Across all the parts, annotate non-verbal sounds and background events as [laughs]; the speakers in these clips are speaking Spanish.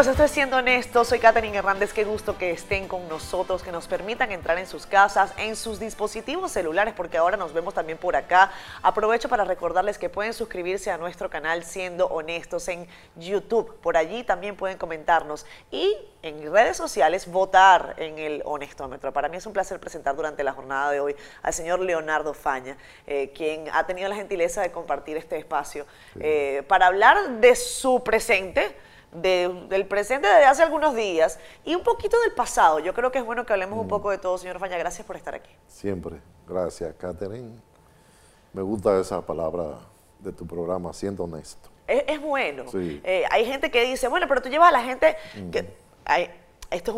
amigos, esto es Siendo Honesto, soy Katherine Hernández, qué gusto que estén con nosotros, que nos permitan entrar en sus casas, en sus dispositivos celulares, porque ahora nos vemos también por acá. Aprovecho para recordarles que pueden suscribirse a nuestro canal Siendo Honestos en YouTube, por allí también pueden comentarnos y en redes sociales votar en el Honestómetro. Para mí es un placer presentar durante la jornada de hoy al señor Leonardo Faña, eh, quien ha tenido la gentileza de compartir este espacio eh, para hablar de su presente, del presente desde hace algunos días y un poquito del pasado. Yo creo que es bueno que hablemos un mm. poco de todo, señor Faña. Gracias por estar aquí. Siempre. Gracias, Catherine. Me gusta esa palabra de tu programa, siendo honesto. Es, bueno. Eh, hay gente que dice, bueno, pero tú llevas a la gente que... Hay, esto es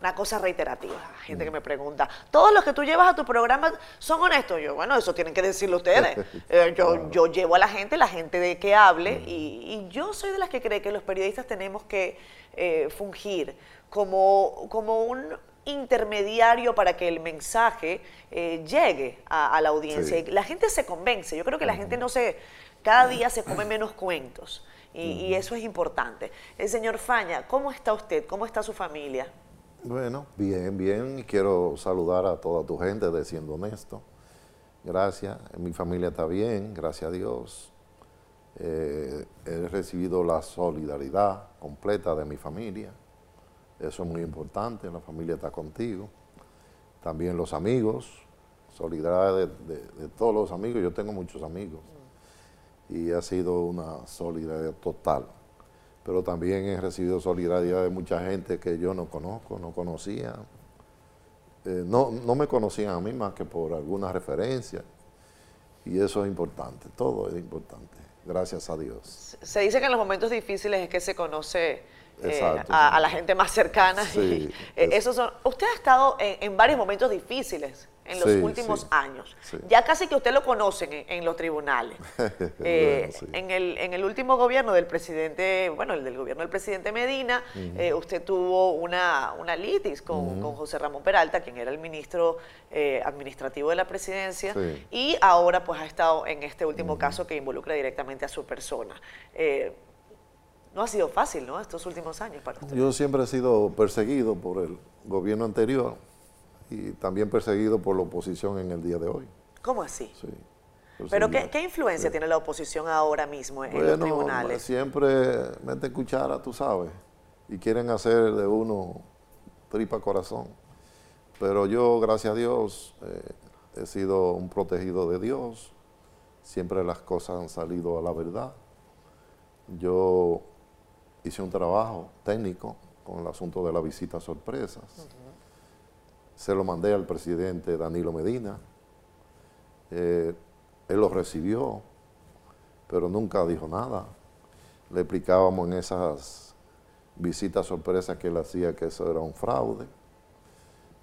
una cosa reiterativa, gente que me pregunta, ¿todos los que tú llevas a tu programa son honestos? Yo, bueno, eso tienen que decirlo ustedes. [laughs] Eh, yo, yo llevo a la gente, la gente de que hable, y, yo soy de las que cree que los periodistas tenemos que eh, fungir como, como un intermediario para que el mensaje eh, llegue a, la audiencia. la gente se convence. Yo creo que la gente no se, cada día se come [coughs] menos cuentos. Y, eso es importante. El señor Faña, ¿cómo está usted? ¿Cómo está su familia? Bueno, bien, bien. Y quiero saludar a toda tu gente de Siendo Honesto. Gracias. Mi familia está bien, gracias a Dios. Eh, he recibido la solidaridad completa de mi familia. Eso es muy importante, la familia está contigo. También los amigos, solidaridad de, todos los amigos. Yo tengo muchos amigos y ha sido una solidaridad total. Pero también he recibido solidaridad de mucha gente que yo no conozco, no conocía. Eh, no, no me conocían a mí más que por alguna referencia. Y eso es importante, todo es importante, gracias a Dios. Se dice que en los momentos difíciles es que se conoce eh, a, la gente más cercana. y, eh, son, usted ha estado en varios momentos difíciles en los últimos años. Ya casi que usted lo conoce en, los tribunales. [laughs] Eh, en, el, en el último gobierno del presidente, bueno, el del gobierno del presidente Medina, eh, usted tuvo una, una litis con, José Ramón Peralta, quien era el ministro eh, administrativo de la presidencia, y ahora pues ha estado en este último caso que involucra directamente a su persona. no ha sido fácil, ¿no? Estos últimos años para usted. Yo siempre he sido perseguido por el gobierno anterior y también perseguido por la oposición en el día de hoy. ¿Cómo así? Sí. ¿Pero qué, influencia tiene la oposición ahora mismo en los tribunales? Siempre mete cuchara, tú sabes, y quieren hacer de uno tripa corazón. Pero yo, gracias a Dios, eh, he sido un protegido de Dios. Siempre las cosas han salido a la verdad. Yo hice un trabajo técnico con el asunto de las visitas sorpresas se lo mandé al presidente Danilo Medina. Eh, él lo recibió, pero nunca dijo nada. Le explicábamos en esas visitas sorpresas que él hacía que eso era un fraude.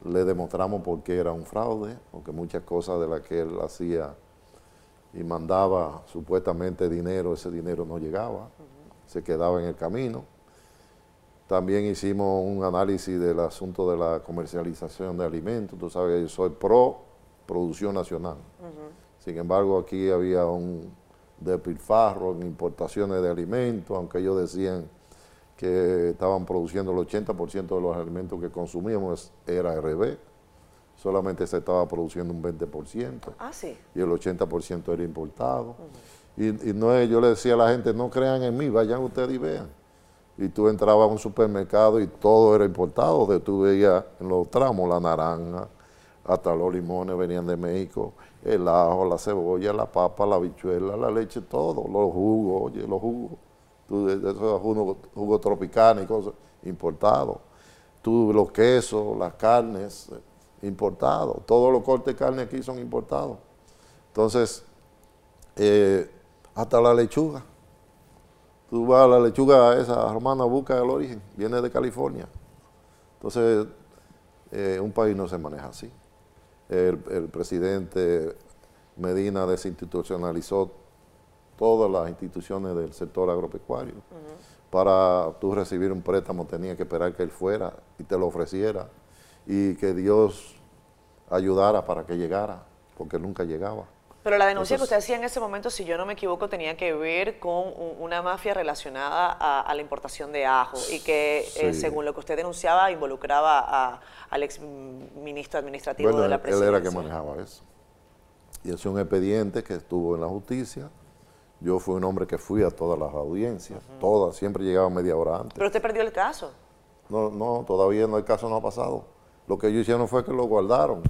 Le demostramos por qué era un fraude, porque muchas cosas de las que él hacía y mandaba supuestamente dinero, ese dinero no llegaba, se quedaba en el camino. También hicimos un análisis del asunto de la comercialización de alimentos. Tú sabes que yo soy pro producción nacional. Sin embargo, aquí había un despilfarro en importaciones de alimentos, aunque ellos decían que estaban produciendo el 80% de los alimentos que consumíamos era RB, solamente se estaba produciendo un 20%. Ah, sí. Y el 80% era importado. y, y, no yo le decía a la gente, no crean en mí, vayan ustedes y vean y tú entrabas a un supermercado y todo era importado, de tú veías en los tramos la naranja, hasta los limones venían de México, el ajo, la cebolla, la papa, la bichuela, la leche, todo, los jugos, oye, los jugos, tú, esos jugos, jugos tropicales y cosas importados, tú los quesos, las carnes importados, todos los cortes de carne aquí son importados. Entonces, eh, hasta la lechuga. Tú vas a la lechuga esa romana, busca el origen, viene de California. Entonces, eh, un país no se maneja así. El, presidente Medina desinstitucionalizó todas las instituciones del sector agropecuario. Para tú recibir un préstamo tenía que esperar que él fuera y te lo ofreciera y que Dios ayudara para que llegara, porque nunca llegaba. Pero la denuncia que usted hacía en ese momento, si yo no me equivoco, tenía que ver con una mafia relacionada a, la importación de ajo y que, eh, según lo que usted denunciaba, involucraba al ex ministro administrativo de la presidencia. Él era que manejaba eso. Y es un expediente que estuvo en la justicia. Yo fui un hombre que fui a todas las audiencias, todas, siempre llegaba media hora antes. Pero usted perdió el caso. No, no, todavía no, el caso no ha pasado. Lo que ellos hicieron fue que lo guardaron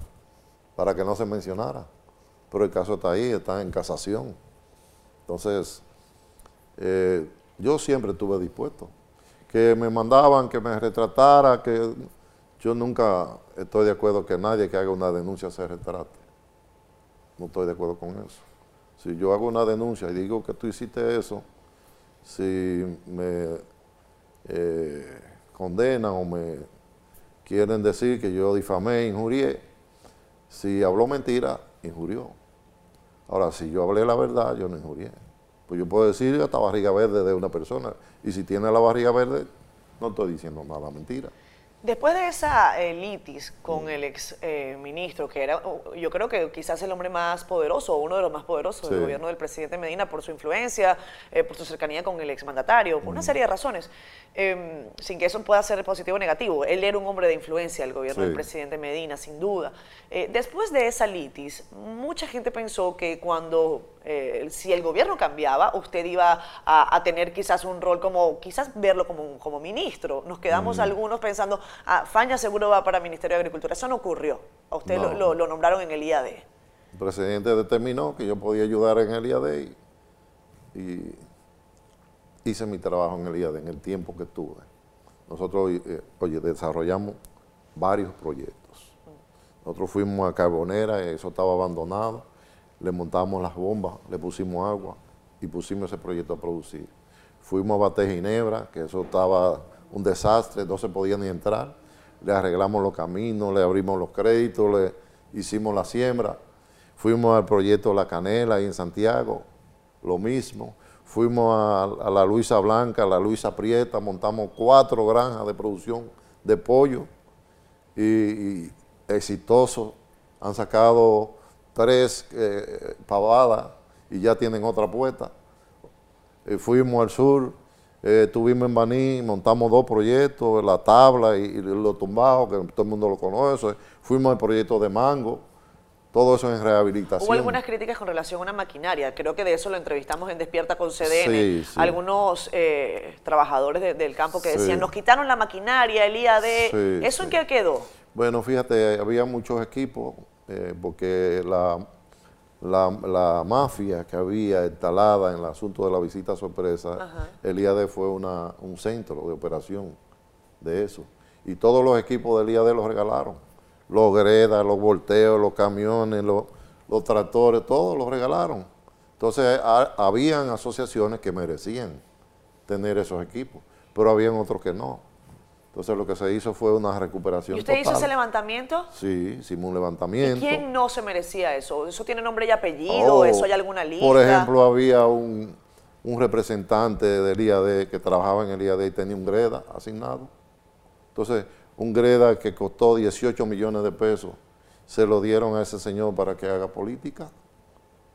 para que no se mencionara pero el caso está ahí, está en casación. Entonces, eh, yo siempre estuve dispuesto. Que me mandaban, que me retratara, que yo nunca estoy de acuerdo que nadie que haga una denuncia se retrate. No estoy de acuerdo con eso. Si yo hago una denuncia y digo que tú hiciste eso, si me eh, condenan o me quieren decir que yo difamé, injurié, si habló mentira, injurió. Ahora, si yo hablé la verdad, yo no injurié. Pues yo puedo decir hasta barriga verde de una persona. Y si tiene la barriga verde, no estoy diciendo nada mentira. Después de esa eh, litis con el ex eh, ministro, que era, yo creo que quizás el hombre más poderoso, o uno de los más poderosos del gobierno del presidente Medina, por su influencia, eh, por su cercanía con el exmandatario, por una serie de razones, em, sin que eso pueda ser positivo o negativo. Él era un hombre de influencia del gobierno del presidente Medina, sin duda. después de esa litis, mucha gente pensó que cuando eh, si el gobierno cambiaba, usted iba a, tener quizás un rol como, quizás verlo como, como ministro. Nos quedamos mm. algunos pensando, ah, Faña seguro va para el Ministerio de Agricultura. Eso no ocurrió. A usted lo, nombraron en el IAD. El presidente determinó que yo podía ayudar en el IAD y, hice mi trabajo en el IAD en el tiempo que estuve. Nosotros, eh, oye, desarrollamos varios proyectos. Nosotros fuimos a Carbonera, eso estaba abandonado le montamos las bombas, le pusimos agua y pusimos ese proyecto a producir. Fuimos a Bate Ginebra, que eso estaba un desastre, no se podía ni entrar. Le arreglamos los caminos, le abrimos los créditos, le hicimos la siembra. Fuimos al proyecto La Canela ahí en Santiago, lo mismo. Fuimos a, la Luisa Blanca, a la Luisa Prieta, montamos cuatro granjas de producción de pollo y, y exitosos. Han sacado tres eh, pavadas y ya tienen otra puesta. Eh, fuimos al sur, eh, estuvimos en Baní, montamos dos proyectos, la tabla y, los tumbados, que todo el mundo lo conoce. Fuimos al proyecto de Mango, todo eso en rehabilitación. Hubo algunas críticas con relación a una maquinaria, creo que de eso lo entrevistamos en Despierta con CDN. Algunos trabajadores del campo que decían, nos quitaron la maquinaria, el IAD, ¿eso en qué quedó? Bueno, fíjate, había muchos equipos eh, porque la, la, mafia que había instalada en el asunto de la visita sorpresa, el IAD fue una, un centro de operación de eso. Y todos los equipos del IAD los regalaron. Los gredas, los volteos, los camiones, los, los tractores, todos los regalaron. Entonces, habían asociaciones que merecían tener esos equipos, pero habían otros que no. Entonces lo que se hizo fue una recuperación ¿Y usted hizo ese levantamiento? Sí, hicimos un levantamiento. ¿Y quién no se merecía eso? ¿Eso tiene nombre y apellido? Oh, ¿Eso hay alguna lista? Por ejemplo, había un, representante del IAD que trabajaba en el IAD y tenía un GREDA asignado. Entonces, un GREDA que costó 18 millones de pesos, se lo dieron a ese señor para que haga política.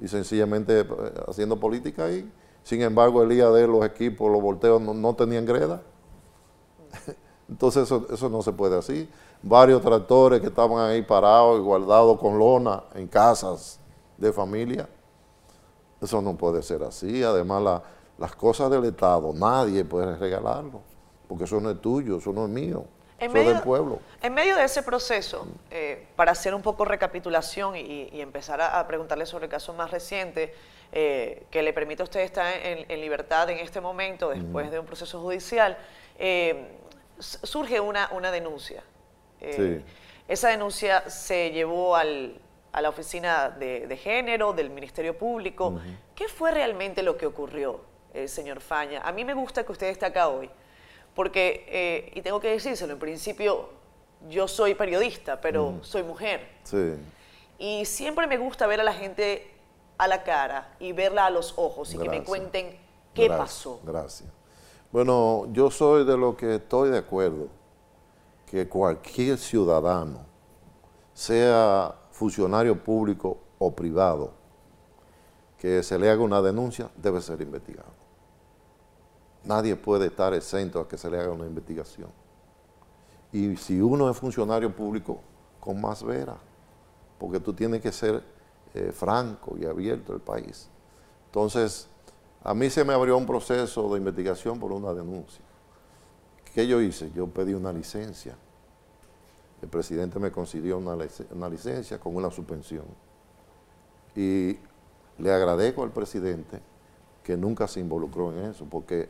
Y sencillamente eh, haciendo política ahí. Sin embargo, el IAD, los equipos, los volteos no, no tenían GREDA. [laughs] Entonces eso, no se puede así. Varios tractores que estaban ahí parados y guardados con lona en casas de familia. Eso no puede ser así. Además, las cosas del Estado, nadie puede regalarlo, porque eso no es tuyo, eso no es mío. eso es del pueblo. En medio de ese proceso, eh, para hacer un poco recapitulación y, empezar a, preguntarle sobre el caso más reciente, eh, que le permite a usted estar en, libertad en este momento, después de un proceso judicial, eh, surge una, una denuncia. Eh, esa denuncia se llevó al, a la oficina de, género del Ministerio Público. ¿Qué fue realmente lo que ocurrió, eh, señor Faña? A mí me gusta que usted esté acá hoy, porque, eh, y tengo que decírselo, en principio yo soy periodista, pero soy mujer. Y siempre me gusta ver a la gente a la cara y verla a los ojos y que me cuenten qué pasó. Gracias. Bueno, yo soy de lo que estoy de acuerdo, que cualquier ciudadano, sea funcionario público o privado, que se le haga una denuncia, debe ser investigado. Nadie puede estar exento a que se le haga una investigación. Y si uno es funcionario público, con más vera, porque tú tienes que ser eh, franco y abierto el país. Entonces, a mí se me abrió un proceso de investigación por una denuncia. ¿Qué yo hice? Yo pedí una licencia. El presidente me concedió una, licencia con una suspensión. Y le agradezco al presidente que nunca se involucró en eso, porque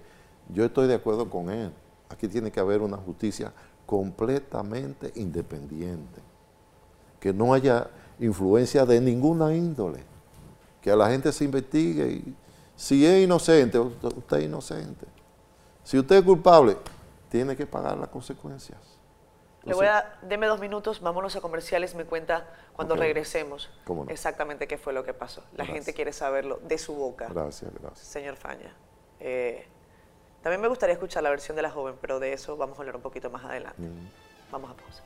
yo estoy de acuerdo con él. Aquí tiene que haber una justicia completamente independiente, que no haya influencia de ninguna índole, que a la gente se investigue y si es inocente, usted es inocente. Si usted es culpable, tiene que pagar las consecuencias. Le voy a, deme dos minutos, vámonos a comerciales, me cuenta cuando regresemos exactamente qué fue lo que pasó. La gente quiere saberlo de su boca. Gracias, gracias. Señor Faña. Eh, también me gustaría escuchar la versión de la joven, pero de eso vamos a hablar un poquito más adelante. Mm. Vamos a pausa.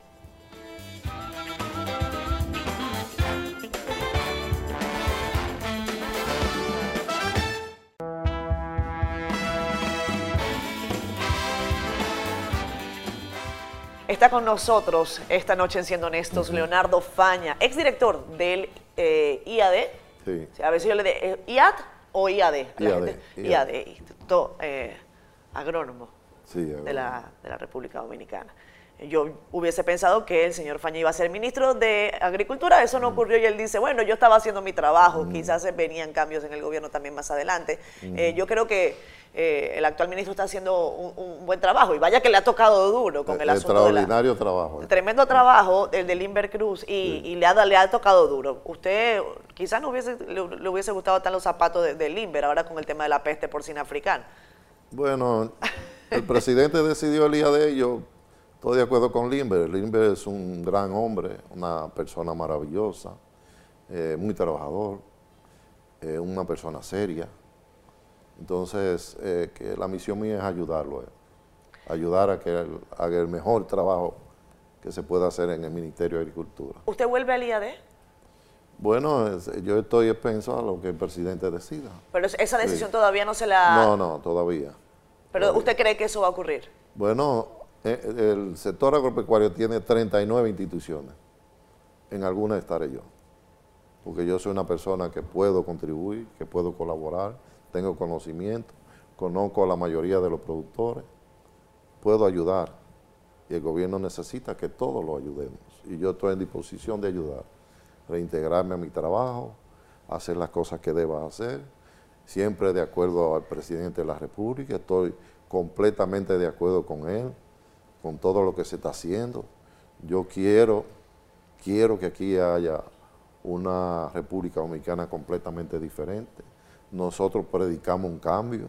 Está con nosotros esta noche en Siendo Honestos Leonardo Faña, exdirector del eh, IAD. Sí. A si yo le de eh, IAD o IAD. IAD, IAD. Eh, Agrónomo de, la, de la República Dominicana yo hubiese pensado que el señor Faña iba a ser ministro de Agricultura, eso no ocurrió y él dice, bueno, yo estaba haciendo mi trabajo, quizás venían cambios en el gobierno también más adelante. Eh, yo creo que eh, el actual ministro está haciendo un, buen trabajo y vaya que le ha tocado duro con el, asunto. Extraordinario trabajo. Tremendo trabajo el de Limber Cruz y, le, ha, le ha tocado duro. Usted quizás no hubiese, le, hubiese gustado estar los zapatos de, Limber ahora con el tema de la peste porcina africana. Bueno, [laughs] el presidente decidió el día de ello Estoy de acuerdo con Limber. Limber es un gran hombre, una persona maravillosa, eh, muy trabajador, eh, una persona seria. Entonces, eh, que la misión mía es ayudarlo, ayudar a que haga el mejor trabajo que se pueda hacer en el Ministerio de Agricultura. ¿Usted vuelve al IAD? Bueno, yo estoy pensando a lo que el presidente decida. Pero esa decisión todavía no se la... No, no, todavía. ¿Pero usted cree que eso va a ocurrir? Bueno, eh, el sector agropecuario tiene 39 instituciones. En algunas estaré yo. Porque yo soy una persona que puedo contribuir, que puedo colaborar, tengo conocimiento, conozco a la mayoría de los productores, puedo ayudar. Y el gobierno necesita que todos lo ayudemos. Y yo estoy en disposición de ayudar, reintegrarme a mi trabajo, hacer las cosas que deba hacer, siempre de acuerdo al presidente de la República, estoy completamente de acuerdo con él con todo lo que se está haciendo. Yo quiero, quiero que aquí haya una República Dominicana completamente diferente. Nosotros predicamos un cambio.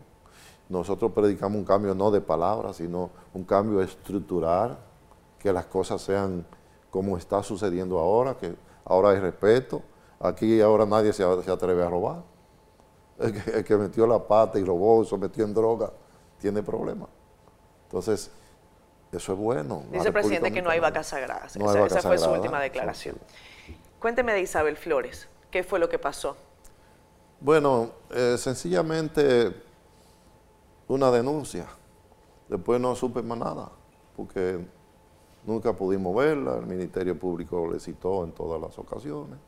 Nosotros predicamos un cambio no de palabras, sino un cambio estructural, que las cosas sean como está sucediendo ahora, que ahora hay respeto. Aquí ahora nadie se, atreve a robar. El que, el que, metió la pata y robó, se metió en droga, tiene problemas. Entonces, eso es bueno. Dice el presidente que no hay vacas sagradas. esa, fue su última declaración. Cuénteme de Isabel Flores. ¿Qué fue lo que pasó? Bueno, eh, sencillamente una denuncia. Después no supe más nada, porque nunca pudimos verla. El Ministerio Público le citó en todas las ocasiones.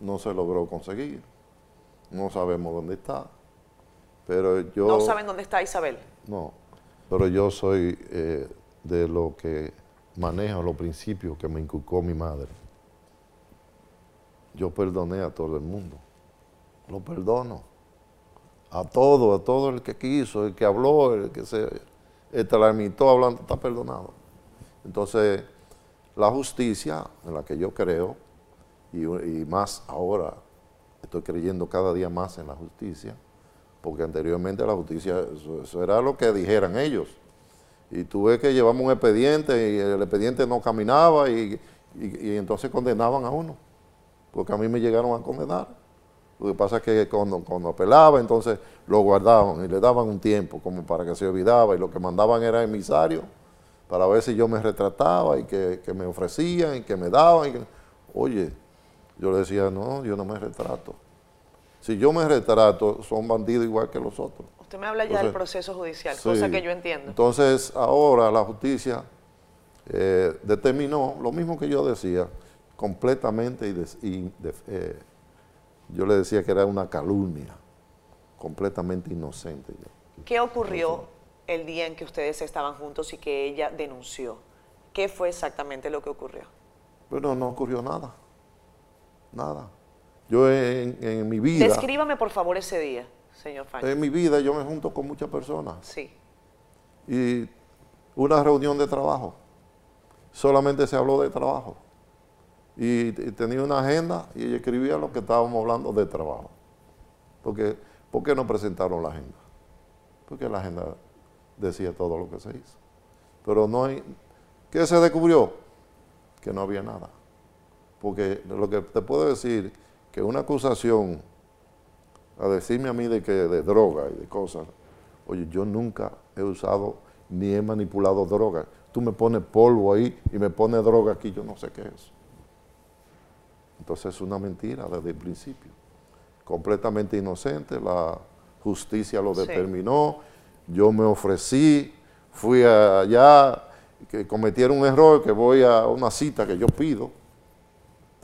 No se logró conseguir. No sabemos dónde está. Pero yo... ¿No saben dónde está Isabel? No, pero yo soy eh, de lo que manejo los principios que me inculcó mi madre. Yo perdoné a todo el mundo. Lo perdono. A todo, a todo el que quiso, el que habló, el que se tramitó hablando, está perdonado. Entonces, la justicia en la que yo creo, y, más ahora, estoy creyendo cada día más en la justicia, porque anteriormente la justicia, eso era lo que dijeran ellos y tuve que llevamos un expediente y el expediente no caminaba y, entonces condenaban a uno, porque a mí me llegaron a condenar. Lo que pasa es que cuando, cuando apelaba, entonces lo guardaban y le daban un tiempo como para que se olvidaba y lo que mandaban era emisario para ver si yo me retrataba y que, me ofrecían y que me daban. oye, yo le decía, no, yo no me retrato. Si yo me retrato, son bandidos igual que los otros. Usted me habla ya del proceso judicial, sí. cosa que yo entiendo. Entonces, ahora la justicia eh, determinó lo mismo que yo decía, completamente y, des- y de- eh, yo le decía que era una calumnia, completamente inocente. yo. ¿Qué ocurrió el día en que ustedes estaban juntos y que ella denunció? ¿Qué fue exactamente lo que ocurrió? Pero no ocurrió nada, nada. Yo en, en mi vida, Descríbame por favor ese día, señor Faño. en mi vida yo me junto con muchas personas Sí. y una reunión de trabajo, solamente se habló de trabajo. Y, tenía una agenda y escribía lo que estábamos hablando de trabajo. Porque, ¿Por qué no presentaron la agenda? Porque la agenda decía todo lo que se hizo. Pero no hay... ¿Qué se descubrió? Que no había nada. Porque lo que te puedo decir, que una acusación a decirme a mí de que de droga y de cosas, oye, yo nunca he usado ni he manipulado droga. Tú me pones polvo ahí y me pones droga aquí, yo no sé qué es. Entonces es una mentira desde el principio. Completamente inocente, la justicia lo Sí. determinó, yo me ofrecí, fui allá, que cometieron un error, que voy a una cita que yo pido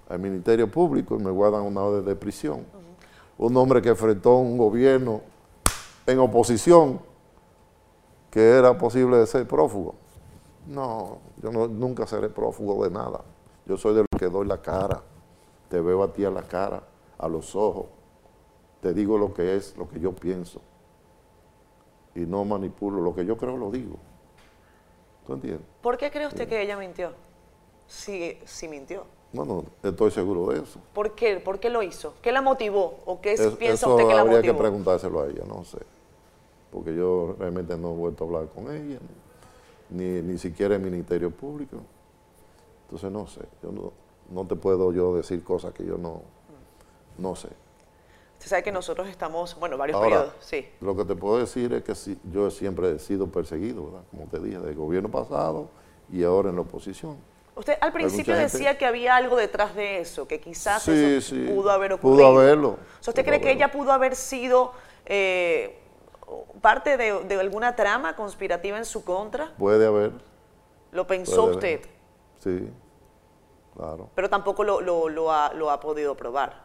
al Ministerio Público y me guardan una orden de prisión. Un hombre que enfrentó un gobierno en oposición, que era posible de ser prófugo. No, yo no- nunca seré prófugo de nada. Yo soy de los que doy la cara. Te veo a ti a la cara, a los ojos. Te digo lo que es, lo que yo pienso. Y no manipulo. Lo que yo creo lo digo. ¿Tú entiendes? ¿Por qué cree usted que ella mintió? Sí, sí mintió. Bueno, estoy seguro de eso. ¿Por qué? ¿Por qué lo hizo? ¿Qué la motivó? ¿O qué Es- piensa usted que la habría que motivó? preguntárselo a ella, no sé. Porque yo realmente no he vuelto a hablar con ella, ni, ni siquiera el Ministerio Público. Entonces no sé, yo no, no te puedo yo decir cosas que yo no, no sé. Usted sabe que nosotros estamos, bueno, varios Ahora, periodos, sí. lo que te puedo decir es que sí, yo siempre he sido perseguido, ¿verdad? Como te dije, del gobierno pasado y ahora en la oposición. Usted al principio gente- decía que había algo detrás de eso, que quizás Sí, eso sí. pudo haber Pudo ocurrido. haberlo. O sea, ¿Usted Pudo cree que haberlo. ella pudo haber sido eh, parte de, de alguna trama conspirativa en su contra? Puede haber. ¿Lo pensó usted? haber. Sí, claro. Pero tampoco lo, lo- lo ha, lo ha podido probar.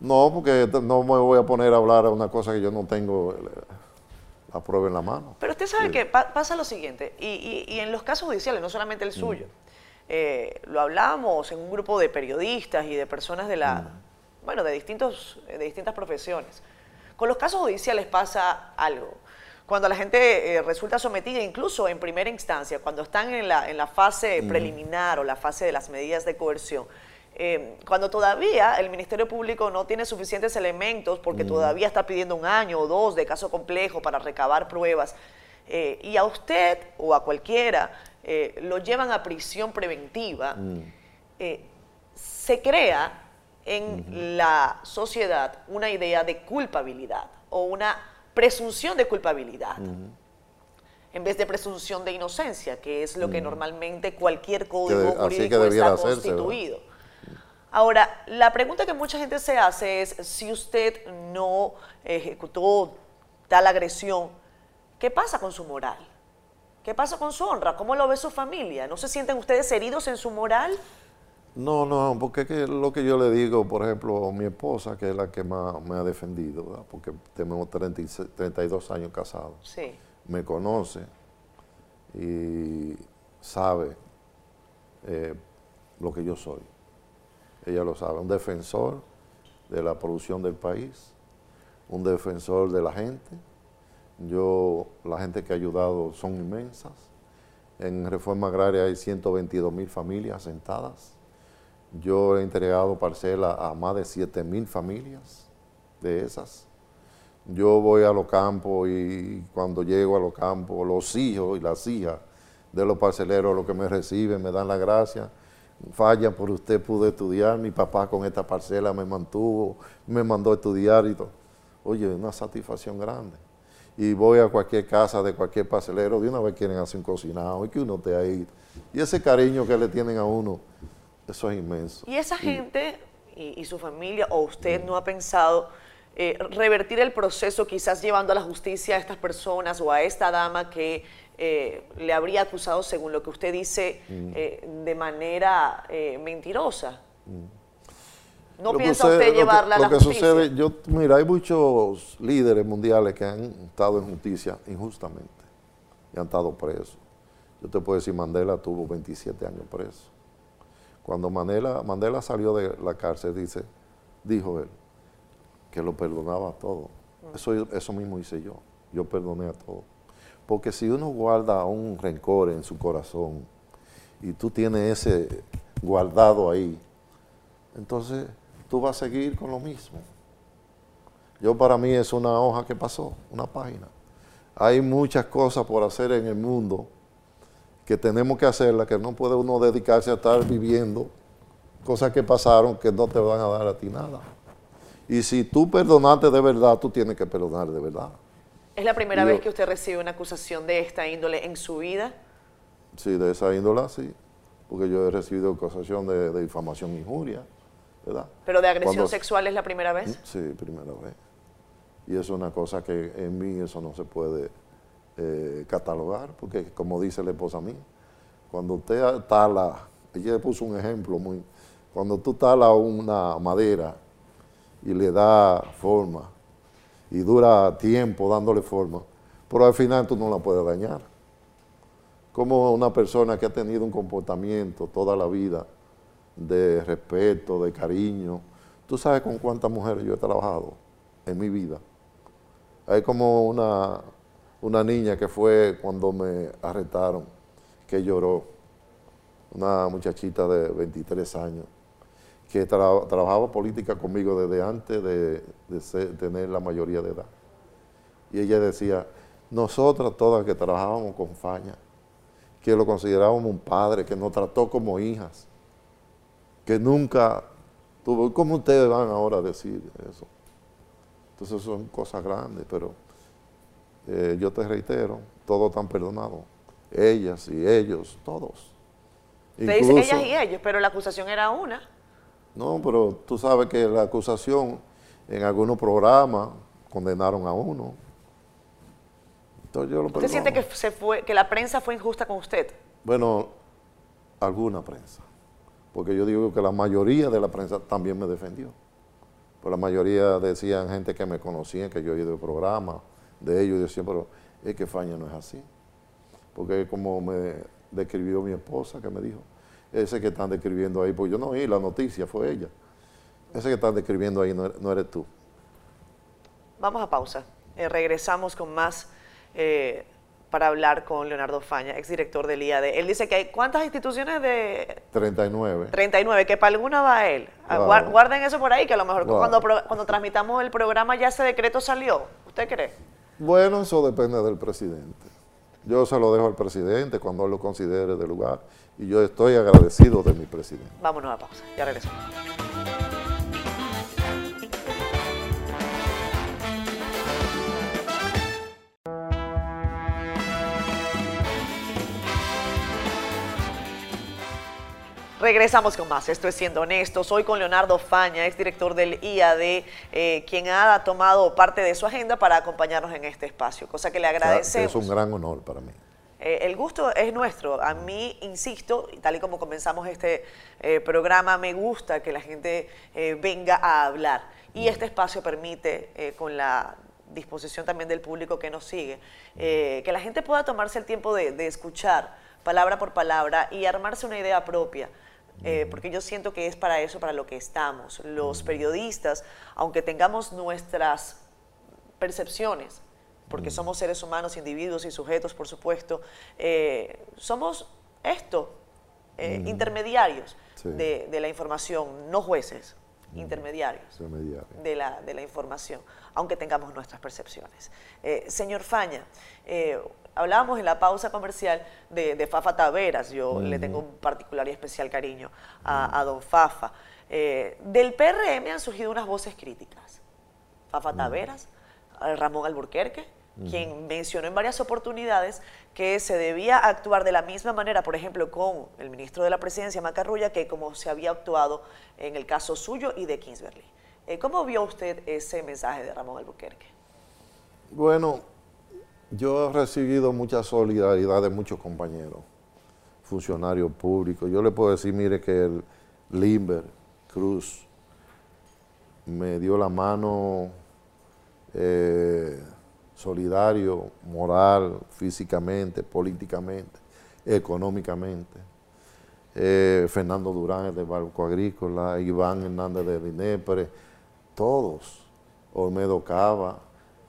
No, porque no me voy a poner a hablar a una cosa que yo no tengo eh, la prueba en la mano. Pero usted sabe que pa- pasa lo siguiente, y, y- y en los casos judiciales, no solamente el suyo, eh, lo hablamos en un grupo de periodistas y de personas de la, bueno, de, distintos, de distintas profesiones. Con los casos judiciales pasa algo. Cuando la gente eh, resulta sometida, incluso en primera instancia, cuando están en la, en la fase preliminar o la fase de las medidas de coerción, eh, cuando todavía el Ministerio Público no tiene suficientes elementos porque todavía está pidiendo un año o dos de caso complejo para recabar pruebas, eh, y a usted o a cualquiera eh, lo llevan a prisión preventiva, se crea en la sociedad una idea de culpabilidad o una presunción de culpabilidad en vez de presunción de inocencia, que es lo que normalmente cualquier código que jurídico está hacerse, ¿verdad? constituido. Ahora, la pregunta que mucha gente se hace es si usted no ejecutó tal agresión, ¿qué pasa con su moral? ¿Qué pasa con su honra? ¿Cómo lo ve su familia? ¿No se sienten ustedes heridos en su moral? No, no, porque es que lo que yo le digo, por ejemplo, a mi esposa, que es la que más me ha defendido, ¿verdad? porque tenemos 36 32 años casados, Sí. me conoce y sabe eh, lo que yo soy. Ella lo sabe, un defensor de la producción del país, un defensor de la gente. Yo, la gente que ha ayudado son inmensas. En Reforma Agraria hay 122 mil familias asentadas. Yo he entregado parcela a más de 7 mil familias de esas. Yo voy a los campos y cuando llego a los campos, los hijos y las hijas de los parceleros, los que me reciben, me dan la gracia. Falla por usted pude estudiar, mi papá con esta parcela me mantuvo, me mandó a estudiar y todo. Oye, una satisfacción grande. Y voy a cualquier casa de cualquier parcelero, de una vez quieren hacer un cocinado y que uno esté ahí. Y ese cariño que le tienen a uno, eso es inmenso. Y esa gente y, y su familia, o usted no ha pensado eh, revertir el proceso, quizás llevando a la justicia a estas personas o a esta dama que eh, le habría acusado, según lo que usted dice, mm. eh, de manera mentirosa. Mm. ¿No piensa usted llevarla a la lo que Sucede, yo, mira, hay muchos líderes mundiales que han estado en justicia injustamente y han estado presos. Yo te puedo decir, Mandela tuvo 27 años preso. Cuando Mandela, Mandela salió de la cárcel, dice, dijo él, que lo perdonaba a todo. Eso, eso mismo hice yo. Yo perdoné a todo. Porque si uno guarda un rencor en su corazón y tú tienes ese guardado ahí, entonces tú vas a seguir con lo mismo. Yo para mí es una hoja que pasó, una página. Hay muchas cosas por hacer en el mundo que tenemos que hacerlas, que no puede uno dedicarse a estar viviendo cosas que pasaron que no te van a dar a ti nada. Y si tú perdonaste de verdad, tú tienes que perdonar de verdad. ¿Es la primera vez que usted recibe una acusación de esta índole en su vida? Sí, de esa índole sí. Porque yo he recibido acusación de, difamación e injuria, ¿verdad? ¿Pero de agresión sexual es la primera vez? Sí, primera vez. Y eso es una cosa que en mí eso no se puede eh, catalogar, porque como dice la esposa mía, cuando usted tala, ella puso un ejemplo muy, cuando tú talas una madera y le da forma y dura tiempo dándole forma, pero al final tú no la puedes dañar. Como una persona que ha tenido un comportamiento toda la vida de respeto, de cariño, tú sabes con cuántas mujeres yo he trabajado en mi vida. Hay como una, una niña que fue cuando me arrestaron, que lloró, una muchachita de 23 años que trabajaba política conmigo desde antes de, tener la mayoría de edad. Y ella decía, nosotras todas que trabajábamos con Faña, que lo considerábamos un padre, que nos trató como hijas, que nunca tuvo... ¿Cómo ustedes van ahora a decir eso? Entonces son cosas grandes, pero eh, yo te reitero, todos están perdonados. Ellas y ellos, todos. Te dice ellas y ellos, pero la acusación era una. No, pero tú sabes que la acusación en algunos programas condenaron a uno. Entonces yo lo ¿Usted siente que, se fue, que la prensa fue injusta con usted? Bueno, alguna prensa. Porque yo digo que la mayoría de la prensa también me defendió. Pues la mayoría decían gente que me conocían, que yo he ido al programa de ellos, y decían, pero es que Faña no es así. Porque como me describió mi esposa, que me dijo, ese que están describiendo ahí, pues yo no oí la noticia, fue ella. Ese que están describiendo ahí no, eres tú. Vamos a pausa. Eh, regresamos con más eh, para hablar con Leonardo Faña, exdirector del IAD. Él dice que hay cuántas instituciones de... 39. 39, que para alguna va él. Ah, guarden eso por ahí, que a lo mejor cuando, cuando transmitamos el programa ya ese decreto salió. ¿Usted cree? Bueno, eso depende del presidente. Yo se lo dejo al presidente cuando lo considere de lugar y yo estoy agradecido de mi presidente. Vámonos a pausa, ya regresamos. Regresamos con más. Esto es Siendo Honesto. Soy con Leonardo Faña, exdirector del IAD, eh, quien ha tomado parte de su agenda para acompañarnos en este espacio, cosa que le agradecemos. Es un gran honor para mí. Eh, el gusto es nuestro. A mí, insisto, tal y como comenzamos este eh, programa, me gusta que la gente venga a hablar. Y este espacio permite, con la disposición también del público que nos sigue, que la gente pueda tomarse el tiempo de escuchar palabra por palabra y armarse una idea propia eh, porque yo siento que es para eso, para lo que estamos. Los periodistas, aunque tengamos nuestras percepciones, porque somos seres humanos, individuos y sujetos, por supuesto, eh, somos esto, eh, intermediarios de, la información, no jueces, intermediarios de la, de la información, aunque tengamos nuestras percepciones. señor Faña, Hablábamos en la pausa comercial de, Fafa Taveras, yo le tengo un particular y especial cariño a, don Fafa. Eh, del PRM han surgido unas voces críticas. Fafa Taveras, eh, Ramón Alburquerque, quien mencionó en varias oportunidades que se debía actuar de la misma manera, por ejemplo, con el ministro de la Presidencia, Macarrulla, que como se había actuado en el caso suyo y de Kingsbury. Eh, ¿Cómo vio usted ese mensaje de Ramón Albuquerque? Bueno, yo he recibido mucha solidaridad de muchos compañeros, funcionarios públicos. Yo le puedo decir, mire, que el Limber Cruz me dio la mano eh, solidario, moral, físicamente, políticamente, económicamente. Eh, Fernando Durán de Barco Agrícola, Iván Hernández de Dinepre, todos, Olmedo Cava,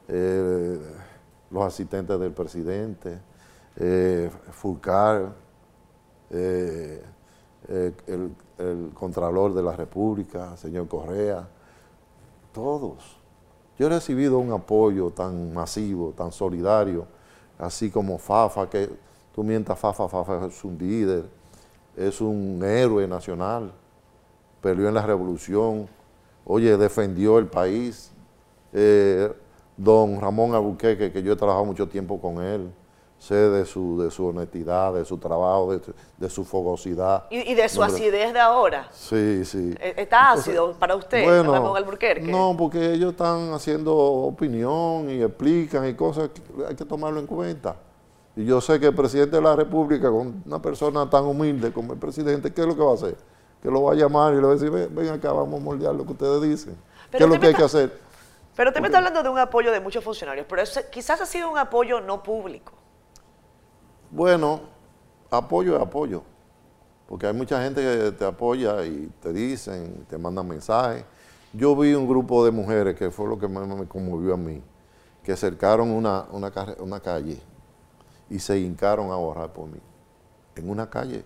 eh, los asistentes del presidente, eh, Fulcar, el, el Contralor de la República, señor Correa, todos. Yo he recibido un apoyo tan masivo, tan solidario, así como Fafa, que tú mientas Fafa, Fafa es un líder, es un héroe nacional, peleó en la revolución, oye, defendió el país. Eh, don Ramón Albuquerque, que yo he trabajado mucho tiempo con él, sé de su, de su honestidad, de su trabajo, de, su fogosidad. ¿Y, de su acidez de ahora? Sí, sí. ¿E-, ¿Está ácido para usted, bueno, Ramón Alburquerque? No, porque ellos están haciendo opinión y explican y cosas que hay que tomarlo en cuenta. Y yo sé que el presidente de la República, con una persona tan humilde como el presidente, ¿qué es lo que va a hacer? Que lo va a llamar y le va a decir, ven, acá, vamos a moldear lo que ustedes dicen. ¿Qué es lo que hay que hacer? Pero usted me está hablando de un apoyo de muchos funcionarios, pero quizás ha sido un apoyo no público. Bueno, apoyo es apoyo, porque hay mucha gente que te apoya y te dicen, te mandan mensajes. Yo vi un grupo de mujeres, que fue lo que más me conmovió a mí, que cercaron una, una, calle y se hincaron a orar por mí. En una calle,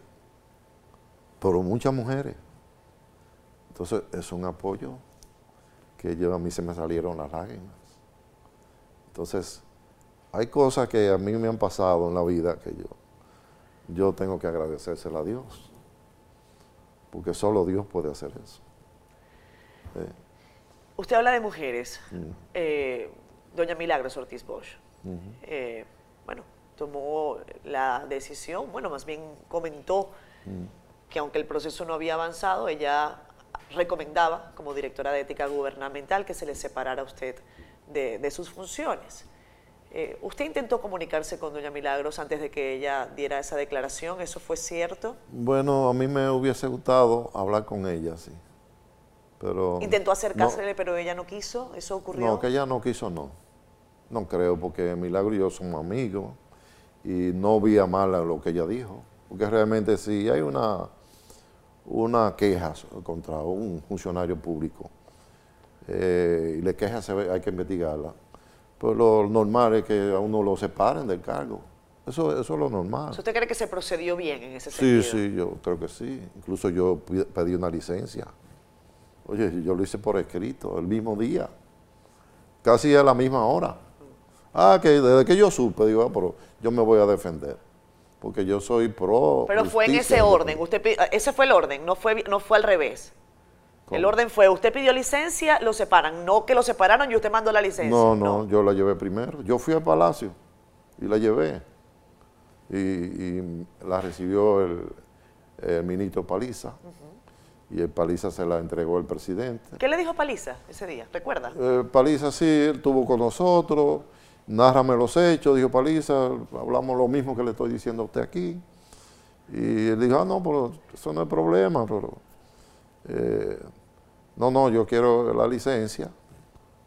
pero muchas mujeres. Entonces, es un apoyo que yo a mí se me salieron las lágrimas. Entonces, hay cosas que a mí me han pasado en la vida que yo, yo tengo que agradecérsela a Dios, porque solo Dios puede hacer eso. Usted habla de mujeres. Mm. Eh, doña Milagros Ortiz Bosch, eh, bueno, tomó la decisión, bueno, más bien comentó mm. que aunque el proceso no había avanzado, ella recomendaba como directora de ética gubernamental que se le separara a usted de sus funciones. Eh, ¿Usted intentó comunicarse con doña Milagros antes de que ella diera esa declaración? ¿Eso fue cierto? Bueno, a mí me hubiese gustado hablar con ella, sí. Pero ¿Intentó acercársele, pero ella no quiso? ¿Eso ocurrió? No, que ella no quiso, no. No creo, porque Milagro y yo somos amigos y no vi a mal lo que ella dijo. Porque realmente si hay una, una queja contra un funcionario público eh, y le queja, hay que investigarla pues lo normal es que a uno lo separen del cargo. Eso, eso es lo normal. ¿Usted cree que se procedió bien en ese sentido? Sí, sí, yo creo que sí. Incluso yo pedí una licencia. Oye, yo lo hice por escrito, el mismo día. Casi a la misma hora. Ah, que desde que yo supe, digo, ah, pero yo me voy a defender. Porque yo soy pro. Pero fue en ese orden. Usted, ese fue el orden, no fue, no fue al revés. El orden fue, usted pidió licencia, lo separan, no que lo separaron y usted mandó la licencia. No, no, yo la llevé primero. Yo fui al palacio y la llevé. Y, la recibió el, ministro Paliza. Y el Paliza se la entregó el presidente. ¿Qué le dijo Paliza ese día? ¿Recuerda? Eh, Paliza sí, él estuvo con nosotros, nárrame los hechos, dijo Paliza, hablamos lo mismo que le estoy diciendo a usted aquí. Y él dijo, ah, no, pero eso no es problema, pero... Eh, no, no, yo quiero la licencia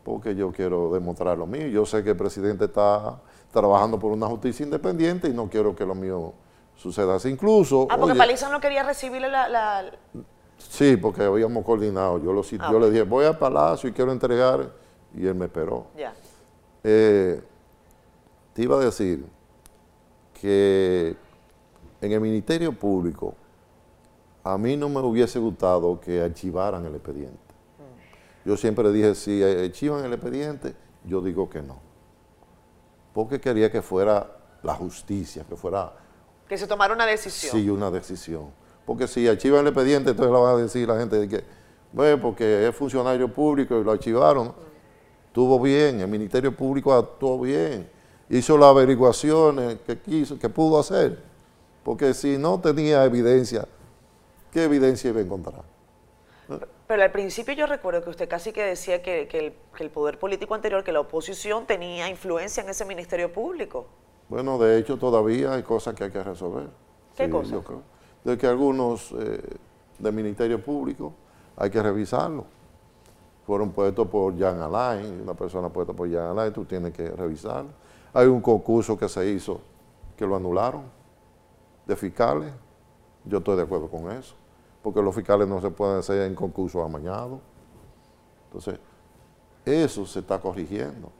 porque yo quiero demostrar lo mío. Yo sé que el presidente está trabajando por una justicia independiente y no quiero que lo mío suceda así. Incluso... Ah, porque Paliza no quería recibirle la, Sí, porque habíamos coordinado. Yo, lo, ah, yo le dije, voy al Palacio y quiero entregar, y él me esperó. Ya. Eh, te iba a decir que en el Ministerio Público a mí no me hubiese gustado que archivaran el expediente. Yo siempre dije, si archivan el expediente, yo digo que no. Porque quería que fuera la justicia, que fuera... Que se tomara una decisión. Sí, una decisión. Porque si archivan el expediente, entonces la va a decir la gente de que, bueno, porque es funcionario público y lo archivaron. Estuvo bien, el Ministerio Público actuó bien, hizo las averiguaciones que quiso, que pudo hacer. Porque si no tenía evidencia, ¿qué evidencia iba a encontrar? Pero al principio yo recuerdo que usted casi que decía que, el, poder político anterior, que la oposición tenía influencia en ese ministerio público. Bueno, de hecho todavía hay cosas que hay que resolver. ¿Qué cosas? De que algunos eh, del ministerio público hay que revisarlo. Fueron puestos por Jan Alain, una persona puesta por Jan Alain, tú tienes que revisarlo. Hay un concurso que se hizo que lo anularon de fiscales. Yo estoy de acuerdo con eso porque los fiscales no se pueden hacer en concurso amañado. Entonces, eso se está corrigiendo.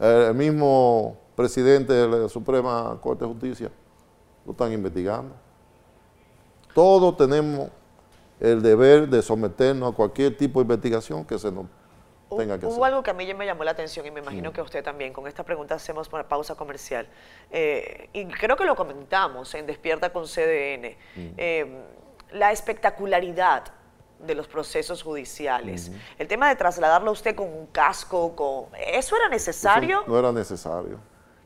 El mismo presidente de la Suprema Corte de Justicia lo están investigando. Todos tenemos el deber de someternos a cualquier tipo de investigación que se nos tenga que hacer. Hubo algo que a mí ya me llamó la atención y me imagino mm. que a usted también. Con esta pregunta hacemos una pausa comercial. Eh, y creo que lo comentamos en Despierta con CDN. Mm. Eh, la espectacularidad de los procesos judiciales. El tema de trasladarlo a usted con un casco, con ¿eso era necesario? no era necesario.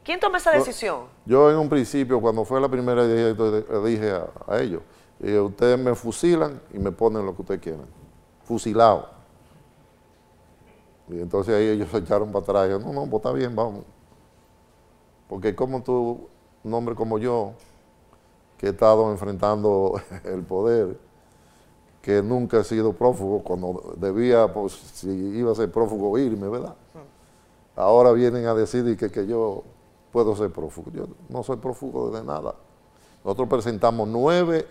¿Quién toma esa decisión? Yo en un principio, cuando fue la primera idea, le dije a, ellos, ustedes me fusilan y me ponen lo que ustedes quieran. Fusilado. Y entonces ahí ellos se echaron para atrás. Yo, no, no, pues está bien, vamos. Porque como tú, un hombre como yo, que he estado enfrentando [laughs] el poder, que nunca he sido prófugo, cuando debía, pues si iba a ser prófugo, irme, ¿verdad? Ahora vienen a decir que, que yo puedo ser prófugo. Yo no soy prófugo de nada. Nosotros presentamos nueve,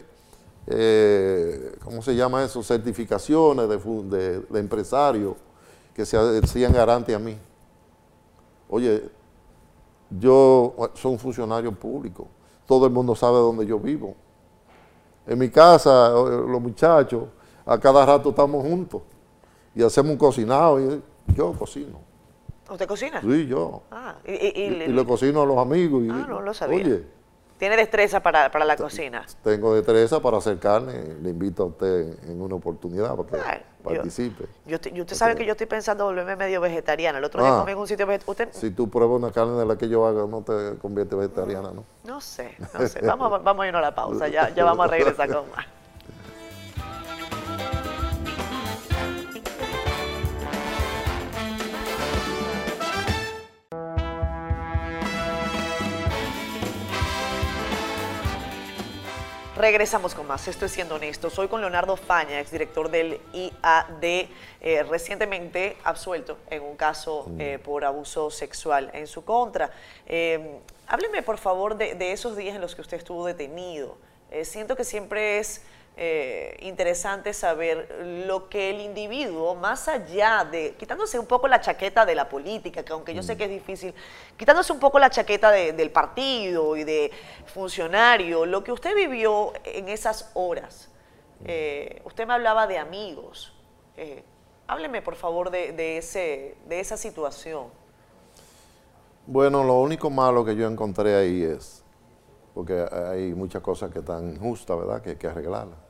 eh, ¿cómo se llama eso? Certificaciones de, de, empresarios que se hacían garante a mí. Oye, yo soy un funcionario público todo el mundo sabe dónde yo vivo. En mi casa, los muchachos, a cada rato estamos juntos y hacemos un cocinado y yo cocino. ¿Usted cocina? Sí, yo. Ah, y, y, le cocino a los amigos. Y, ah, no lo sabía. Oye, ¿Tiene destreza para, la cocina? Tengo destreza para hacer carne. Le invito a usted en una oportunidad para que participe. Yo, usted sabe que yo estoy pensando volverme medio vegetariana. El otro día ah. comí en un sitio vegetariano. Si tú pruebas una carne de la que yo haga, no te convierte vegetariana, ¿no? No sé, no sé. Vamos, vamos a irnos a la pausa. Ya, ya vamos a regresar con más. [laughs] Regresamos con más. Estoy siendo honesto. Soy con Leonardo Faña, exdirector del IAD, eh, recientemente absuelto en un caso mm. eh, por abuso sexual en su contra. Eh, hábleme, por favor, de, esos días en los que usted estuvo detenido. siento que siempre es eh, interesante saber lo que el individuo, más allá de, quitándose un poco la chaqueta de la política, que aunque yo sé mm. que es difícil, quitándose un poco la chaqueta del partido y de funcionario, lo que usted vivió en esas horas, eh, usted me hablaba de amigos, eh, hábleme por favor de, ese, de esa situación. Bueno, lo único malo que yo encontré ahí es, porque hay muchas cosas que están injustas, ¿verdad?, que hay que arreglarlas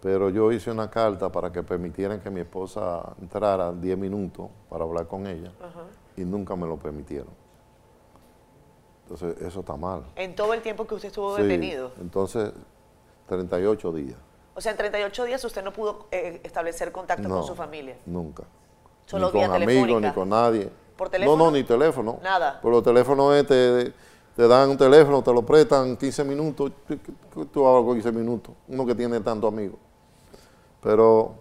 pero yo hice una carta para que permitieran que mi esposa entrara 10 minutos para hablar con ella y nunca me lo permitieron. Entonces, eso está mal. ¿En todo el tiempo que usted estuvo detenido? entonces, 38 días. O sea, en 38 días usted no pudo eh, establecer contacto con su familia. Nunca. Solo ni con amigos, ni con nadie. ¿Por teléfono? No, no, ni teléfono. Nada. Por los teléfonos este te dan un teléfono, te lo prestan 15 minutos, tú hablas con 15 minutos, uno que tiene tanto amigos. Pero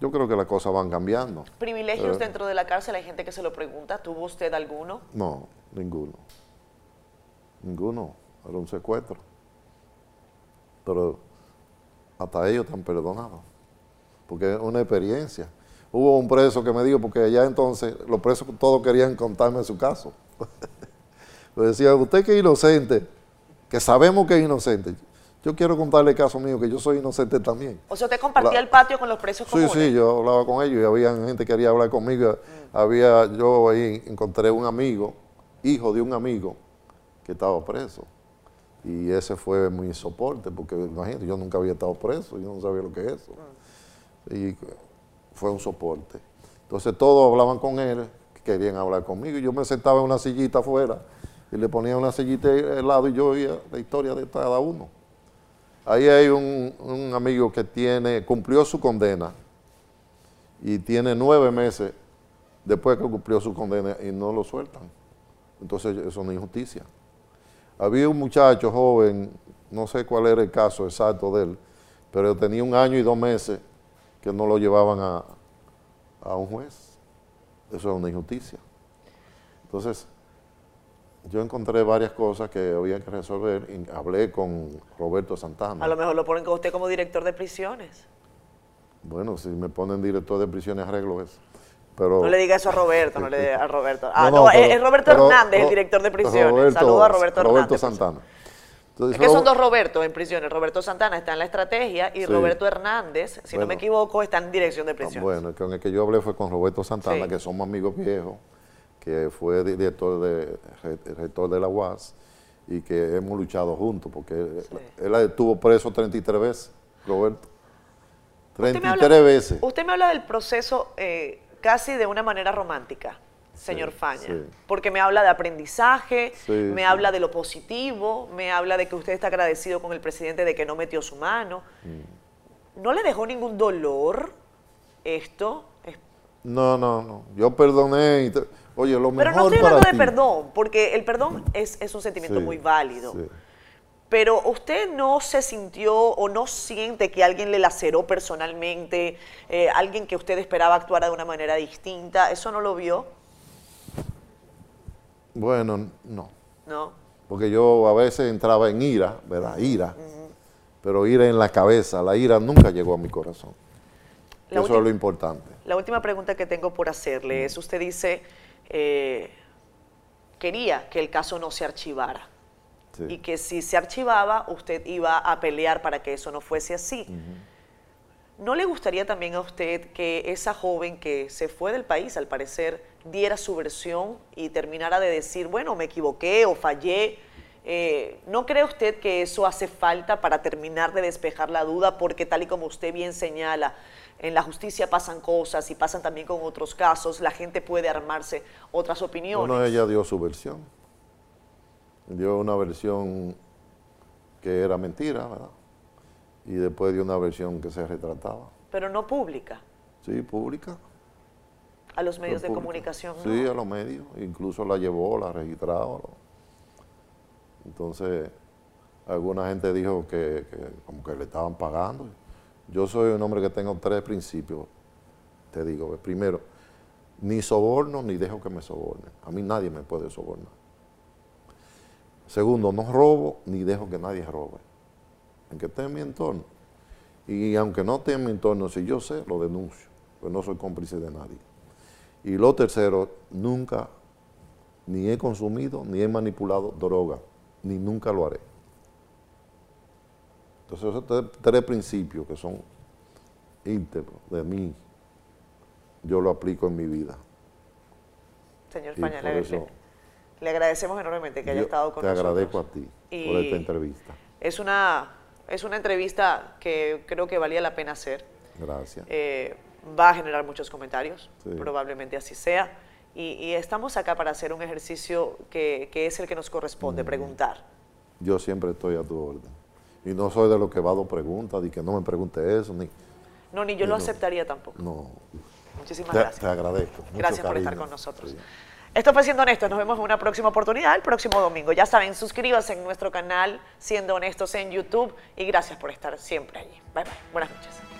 yo creo que las cosas van cambiando. ¿Privilegios eh, dentro de la cárcel? Hay gente que se lo pregunta. ¿Tuvo usted alguno? No, ninguno. Ninguno. Era un secuestro. Pero hasta ellos están perdonados. Porque es una experiencia. Hubo un preso que me dijo, porque ya entonces los presos todos querían contarme su caso. [laughs] Le decía, usted que es inocente, que sabemos que es inocente, yo quiero contarle el caso mío, que yo soy inocente también. O sea, ¿usted compartía el patio con los presos comunes? Sí, sí, yo hablaba con ellos y había gente que quería hablar conmigo. Mm. Había, yo ahí encontré un amigo, hijo de un amigo, que estaba preso. Y ese fue mi soporte, porque imagínate, yo nunca había estado preso, yo no sabía lo que es eso. Mm. Y fue un soporte. Entonces todos hablaban con él, querían hablar conmigo. Y yo me sentaba en una sillita afuera y le ponía una sillita al lado y yo oía la historia de cada uno. Ahí hay un, amigo que tiene, cumplió su condena y tiene nueve meses después que cumplió su condena y no lo sueltan. Entonces eso no es injusticia. Había un muchacho joven, no sé cuál era el caso exacto de él, pero tenía un año y dos meses que no lo llevaban a, a un juez. Eso es una injusticia. Entonces, yo encontré varias cosas que había que resolver y hablé con Roberto Santana. A lo mejor lo ponen con usted como director de prisiones. Bueno, si me ponen director de prisiones, arreglo eso. Pero, no le diga eso a Roberto, no le diga a Roberto. Ah, no, es Roberto Hernández, el director de prisiones. Saludos a Roberto, Roberto Santana. es que son dos Roberto en prisiones. Roberto Santana está en la estrategia y Roberto Hernández, si no me equivoco, está en dirección de prisiones. Bueno, con el que yo hablé fue con Roberto Santana, que somos amigos viejos, que fue director de, rector de la UAS y que hemos luchado juntos, porque él estuvo preso 33 veces, Roberto. 33 veces. Usted me habla del proceso eh, casi de una manera romántica, señor Faña, porque me habla de aprendizaje, me habla de lo positivo, me habla de que usted está agradecido con el presidente de que no metió su mano. Mm. ¿No le dejó ningún dolor esto? No, no, no. Yo perdoné. Oye, lo mejor Pero no estoy hablando de perdón, porque el perdón es, un sentimiento muy válido pero usted no se sintió o no siente que alguien le laceró personalmente, eh, alguien que usted esperaba actuara de una manera distinta, ¿eso no lo vio? Bueno, no. No. Porque yo a veces entraba en ira, ¿verdad? Ira. Pero ira en la cabeza, la ira nunca llegó a mi corazón. Eso es lo importante. La última pregunta que tengo por hacerle es, usted dice, eh, quería que el caso no se archivara y que si se archivaba, usted iba a pelear para que eso no fuese así. ¿No le gustaría también a usted que esa joven que se fue del país, al parecer, diera su versión y terminara de decir, bueno, me equivoqué o fallé? Eh, ¿No cree usted que eso hace falta para terminar de despejar la duda? Porque tal y como usted bien señala, en la justicia pasan cosas y pasan también con otros casos, la gente puede armarse otras opiniones. Bueno, ella dio su versión dio una versión que era mentira, ¿verdad? Y después dio una versión que se retrataba. Pero no pública. Sí, pública. A los medios de comunicación. Sí, a los medios. Incluso la llevó, la registraba. Entonces, alguna gente dijo que, que, como que le estaban pagando. Yo soy un hombre que tengo tres principios, te digo. Primero, ni soborno ni dejo que me sobornen. A mí nadie me puede sobornar. Segundo, no robo ni dejo que nadie robe. En que esté en mi entorno. Y aunque no esté en mi entorno, si yo sé, lo denuncio, pues no soy cómplice de nadie. Y lo tercero, nunca ni he consumido ni he manipulado droga, ni nunca lo haré. Entonces, esos tres, principios que son íntegros de mí, yo lo aplico en mi vida. Señor Pañalera, le agradecemos enormemente que haya estado con nosotros. Te agradezco a ti por esta entrevista. Es una, es una entrevista que creo que valía la pena hacer. Gracias. Eh, va a generar muchos comentarios, probablemente así sea. Y, estamos acá para hacer un ejercicio que, es el que nos corresponde, mm. preguntar. Yo siempre estoy a tu orden. Y no soy de los que va a dar preguntas, y que no me pregunte eso, ni... No, ni yo lo aceptaría tampoco. No. Muchísimas gracias. Te agradezco. Gracias por estar con nosotros. Esto fue Siendo Honestos. Nos vemos en una próxima oportunidad el próximo domingo. Ya saben, suscríbanse en nuestro canal Siendo Honestos en YouTube y gracias por estar siempre allí. Bye bye. Buenas noches.